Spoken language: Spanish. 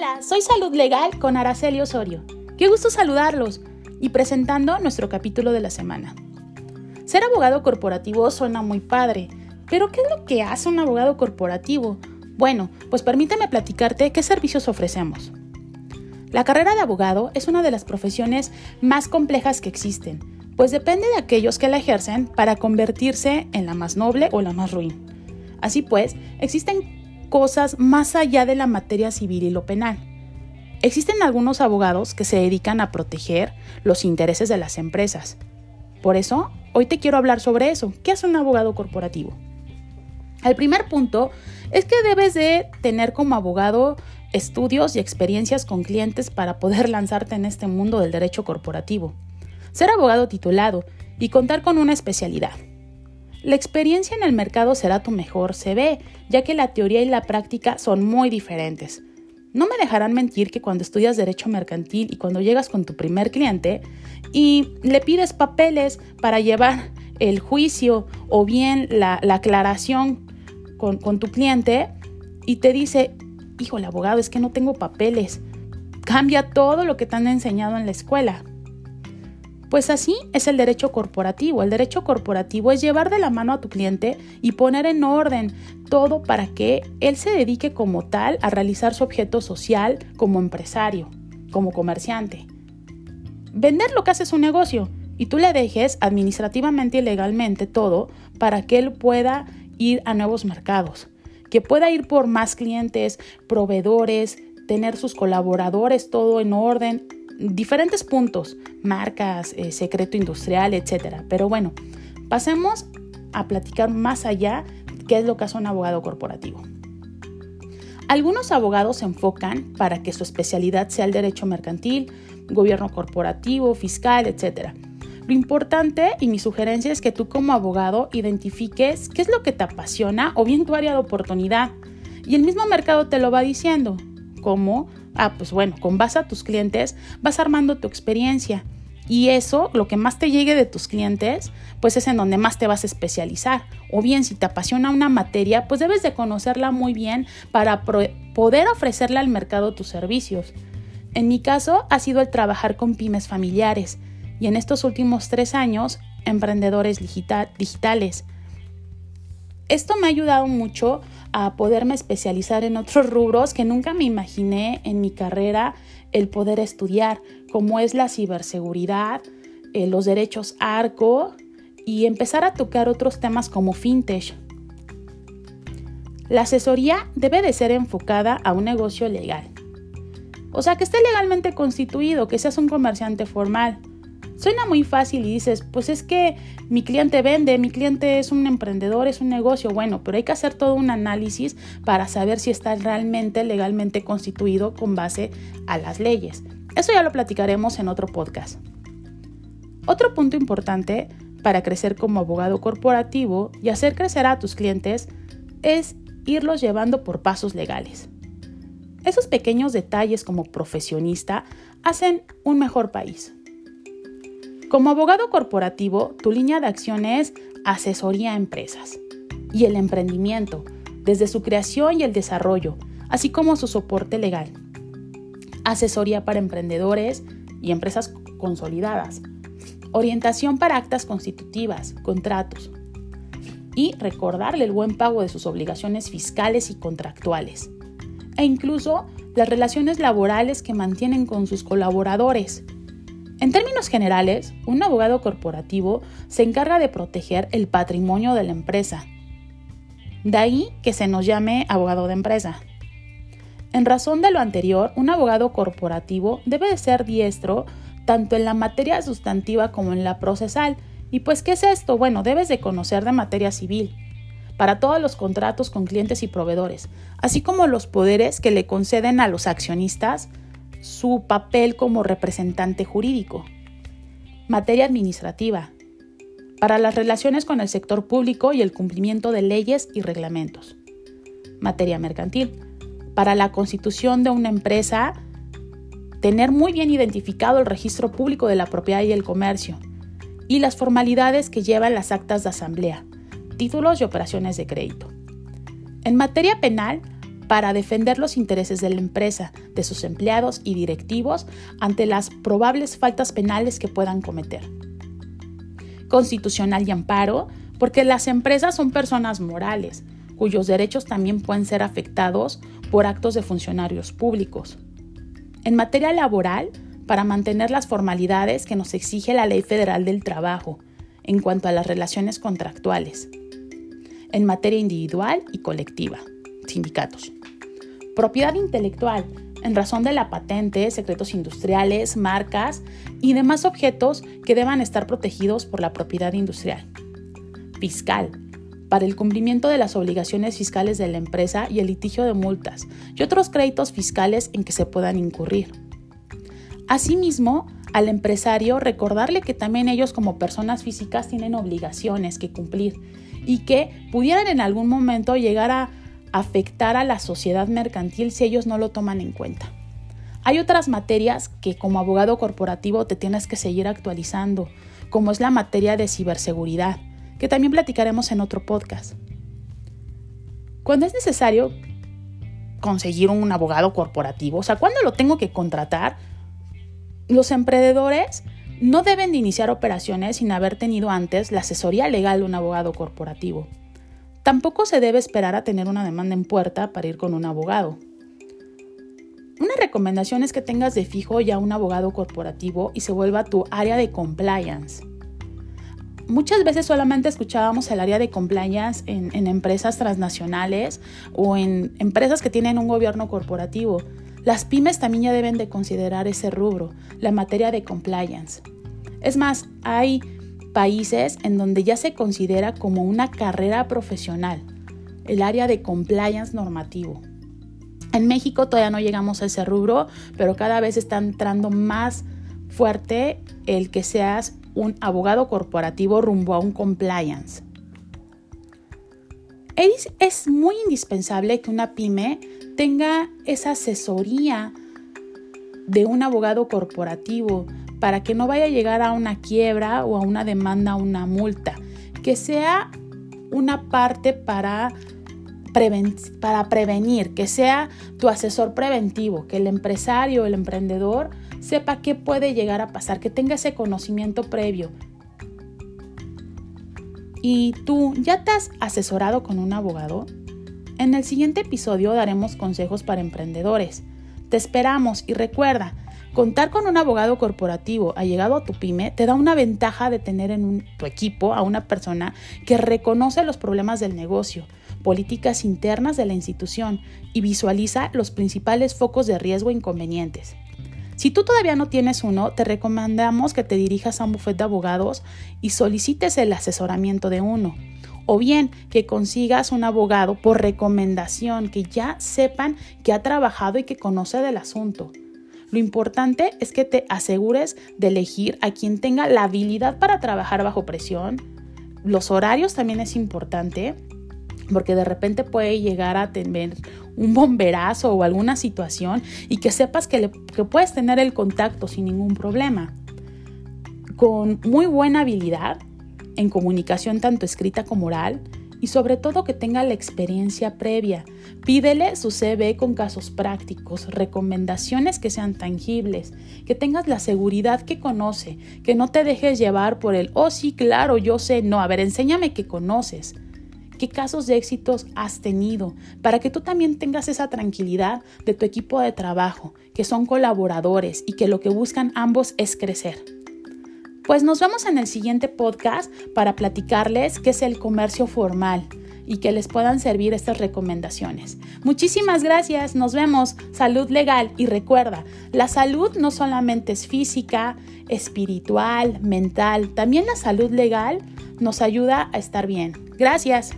Hola, soy Salud Legal con Araceli Osorio. Qué gusto saludarlos y presentando nuestro capítulo de la semana. Ser abogado corporativo suena muy padre, pero ¿qué es lo que hace un abogado corporativo? Bueno, pues permíteme platicarte qué servicios ofrecemos. La carrera de abogado es una de las profesiones más complejas que existen, pues depende de aquellos que la ejercen para convertirse en la más noble o la más ruin. Así pues, existen cosas más allá de la materia civil y lo penal. Existen algunos abogados que se dedican a proteger los intereses de las empresas. Por eso, hoy te quiero hablar sobre eso. ¿Qué hace un abogado corporativo? El primer punto es que debes de tener como abogado estudios y experiencias con clientes para poder lanzarte en este mundo del derecho corporativo. Ser abogado titulado y contar con una especialidad. La experiencia en el mercado será tu mejor CV, ya que la teoría y la práctica son muy diferentes. No me dejarán mentir que cuando estudias derecho mercantil y cuando llegas con tu primer cliente y le pides papeles para llevar el juicio o bien la, aclaración con, con tu cliente y te dice, hijo, el abogado, es que no tengo papeles. Cambia todo lo que te han enseñado en la escuela. Pues así es el derecho corporativo. El derecho corporativo es llevar de la mano a tu cliente y poner en orden todo para que él se dedique como tal a realizar su objeto social como empresario, como comerciante. Vender lo que hace su negocio y tú le dejes administrativamente y legalmente todo para que él pueda ir a nuevos mercados, que pueda ir por más clientes, proveedores, tener sus colaboradores todo en orden, diferentes puntos, marcas, eh, secreto industrial, etc. Pero bueno, pasemos a platicar más allá qué es lo que hace un abogado corporativo. Algunos abogados se enfocan para que su especialidad sea el derecho mercantil, gobierno corporativo, fiscal, etc. Lo importante y mi sugerencia es que tú como abogado identifiques qué es lo que te apasiona o bien tu área de oportunidad. Y el mismo mercado te lo va diciendo, como Ah, pues bueno, con base a tus clientes vas armando tu experiencia. Y eso, lo que más te llegue de tus clientes, pues es en donde más te vas a especializar. O bien, si te apasiona una materia, pues debes de conocerla muy bien para poder ofrecerle al mercado tus servicios. En mi caso, ha sido el trabajar con pymes familiares y en estos últimos tres años, emprendedores digitales. Esto me ha ayudado mucho a poderme especializar en otros rubros que nunca me imaginé en mi carrera el poder estudiar, como es la ciberseguridad, eh, los derechos ARCO y empezar a tocar otros temas como fintech. La asesoría debe de ser enfocada a un negocio legal. O sea, que esté legalmente constituido, que seas un comerciante formal. Suena muy fácil y dices, pues es que mi cliente vende, mi cliente es un emprendedor, es un negocio, bueno, pero hay que hacer todo un análisis para saber si está realmente legalmente constituido con base a las leyes. Eso ya lo platicaremos en otro podcast. Otro punto importante para crecer como abogado corporativo y hacer crecer a tus clientes es irlos llevando por pasos legales. Esos pequeños detalles como profesionista hacen un mejor país. Como abogado corporativo, tu línea de acción es asesoría a empresas y el emprendimiento, desde su creación y el desarrollo, así como su soporte legal. Asesoría para emprendedores y empresas consolidadas. Orientación para actas constitutivas, contratos. Y recordarle el buen pago de sus obligaciones fiscales y contractuales. E incluso las relaciones laborales que mantienen con sus colaboradores en términos generales, un abogado corporativo se encarga de proteger el patrimonio de la empresa. De ahí que se nos llame abogado de empresa. En razón de lo anterior, un abogado corporativo debe de ser diestro tanto en la materia sustantiva como en la procesal. ¿Y pues qué es esto? Bueno, debes de conocer de materia civil para todos los contratos con clientes y proveedores, así como los poderes que le conceden a los accionistas su papel como representante jurídico. Materia administrativa. Para las relaciones con el sector público y el cumplimiento de leyes y reglamentos. Materia mercantil. Para la constitución de una empresa, tener muy bien identificado el registro público de la propiedad y el comercio. Y las formalidades que llevan las actas de asamblea, títulos y operaciones de crédito. En materia penal, para defender los intereses de la empresa, de sus empleados y directivos ante las probables faltas penales que puedan cometer. Constitucional y amparo, porque las empresas son personas morales, cuyos derechos también pueden ser afectados por actos de funcionarios públicos. En materia laboral, para mantener las formalidades que nos exige la Ley Federal del Trabajo en cuanto a las relaciones contractuales. En materia individual y colectiva, sindicatos. Propiedad intelectual, en razón de la patente, secretos industriales, marcas y demás objetos que deban estar protegidos por la propiedad industrial. Fiscal, para el cumplimiento de las obligaciones fiscales de la empresa y el litigio de multas y otros créditos fiscales en que se puedan incurrir. Asimismo, al empresario recordarle que también ellos como personas físicas tienen obligaciones que cumplir y que pudieran en algún momento llegar a afectar a la sociedad mercantil si ellos no lo toman en cuenta. Hay otras materias que como abogado corporativo te tienes que seguir actualizando, como es la materia de ciberseguridad, que también platicaremos en otro podcast. Cuando es necesario conseguir un abogado corporativo, o sea, cuando lo tengo que contratar, los emprendedores no deben de iniciar operaciones sin haber tenido antes la asesoría legal de un abogado corporativo. Tampoco se debe esperar a tener una demanda en puerta para ir con un abogado. Una recomendación es que tengas de fijo ya un abogado corporativo y se vuelva tu área de compliance. Muchas veces solamente escuchábamos el área de compliance en, empresas transnacionales o en empresas que tienen un gobierno corporativo. Las pymes también ya deben de considerar ese rubro, la materia de compliance. Es más, hay países en donde ya se considera como una carrera profesional, el área de compliance normativo. En México todavía no llegamos a ese rubro, pero cada vez está entrando más fuerte el que seas un abogado corporativo rumbo a un compliance. Es, muy indispensable que una pyme tenga esa asesoría de un abogado corporativo para que no vaya a llegar a una quiebra o a una demanda, o una multa, que sea una parte para, para prevenir, que sea tu asesor preventivo, que el empresario, el emprendedor sepa qué puede llegar a pasar, que tenga ese conocimiento previo. ¿Y tú ya te has asesorado con un abogado? En el siguiente episodio daremos consejos para emprendedores. Te esperamos y recuerda, Contar con un abogado corporativo allegado a tu pyme te da una ventaja de tener en tu equipo a una persona que reconoce los problemas del negocio, políticas internas de la institución y visualiza los principales focos de riesgo e inconvenientes. Si tú todavía no tienes uno, te recomendamos que te dirijas a un bufete de abogados y solicites el asesoramiento de uno. O bien que consigas un abogado por recomendación, que ya sepan que ha trabajado y que conoce del asunto. Lo importante es que te asegures de elegir a quien tenga la habilidad para trabajar bajo presión. Los horarios también es importante porque de repente puede llegar a tener un bomberazo o alguna situación y que sepas que, que puedes tener el contacto sin ningún problema. Con muy buena habilidad en comunicación tanto escrita como oral, y sobre todo que tenga la experiencia previa. Pídele su CV con casos prácticos, recomendaciones que sean tangibles, que tengas la seguridad que conoce, que no te dejes llevar por el, oh sí, claro, yo sé, no, a ver, enséñame que conoces. ¿Qué casos de éxitos has tenido? Para que tú también tengas esa tranquilidad de tu equipo de trabajo, que son colaboradores y que lo que buscan ambos es crecer. Pues nos vemos en el siguiente podcast para platicarles qué es el comercio formal y que les puedan servir estas recomendaciones. Muchísimas gracias, nos vemos. Salud legal y recuerda, la salud no solamente es física, espiritual, mental, también la salud legal nos ayuda a estar bien. Gracias.